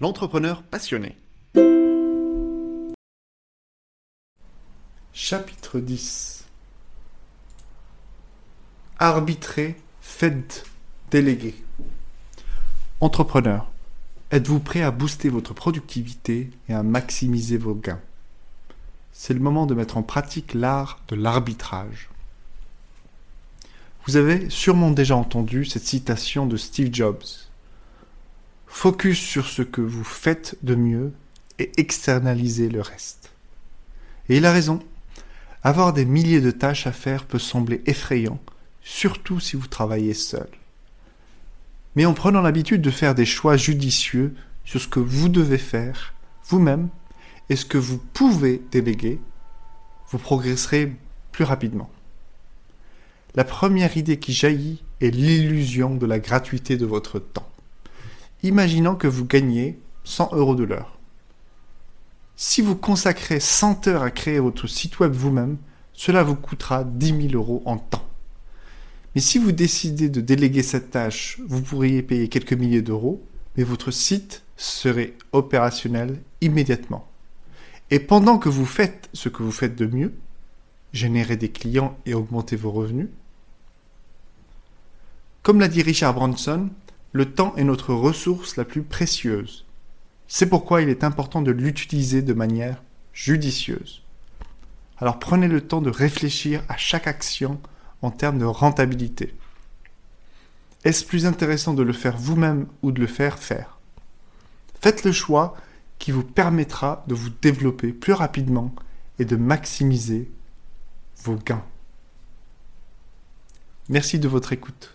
l'entrepreneur passionné. Chapitre 10 Arbitrer, faites, déléguer. Entrepreneur, êtes-vous prêt à booster votre productivité et à maximiser vos gains? C'est le moment de mettre en pratique l'art de l'arbitrage. Vous avez sûrement déjà entendu cette citation de Steve Jobs. Focus sur ce que vous faites de mieux et externalisez le reste. Et il a raison. Avoir des milliers de tâches à faire peut sembler effrayant, surtout si vous travaillez seul. Mais en prenant l'habitude de faire des choix judicieux sur ce que vous devez faire vous-même et ce que vous pouvez déléguer, vous progresserez plus rapidement. La première idée qui jaillit est l'illusion de la gratuité de votre temps imaginons que vous gagnez 100 euros de l'heure. Si vous consacrez 100 heures à créer votre site web vous-même, cela vous coûtera 10 000 euros en temps. Mais si vous décidez de déléguer cette tâche, vous pourriez payer quelques milliers d'euros, mais votre site serait opérationnel immédiatement. Et pendant que vous faites ce que vous faites de mieux, générer des clients et augmenter vos revenus, comme l'a dit Richard Branson, le temps est notre ressource la plus précieuse. C'est pourquoi il est important de l'utiliser de manière judicieuse. Alors prenez le temps de réfléchir à chaque action en termes de rentabilité. Est-ce plus intéressant de le faire vous-même ou de le faire faire? Faites le choix qui vous permettra de vous développer plus rapidement et de maximiser vos gains. Merci de votre écoute.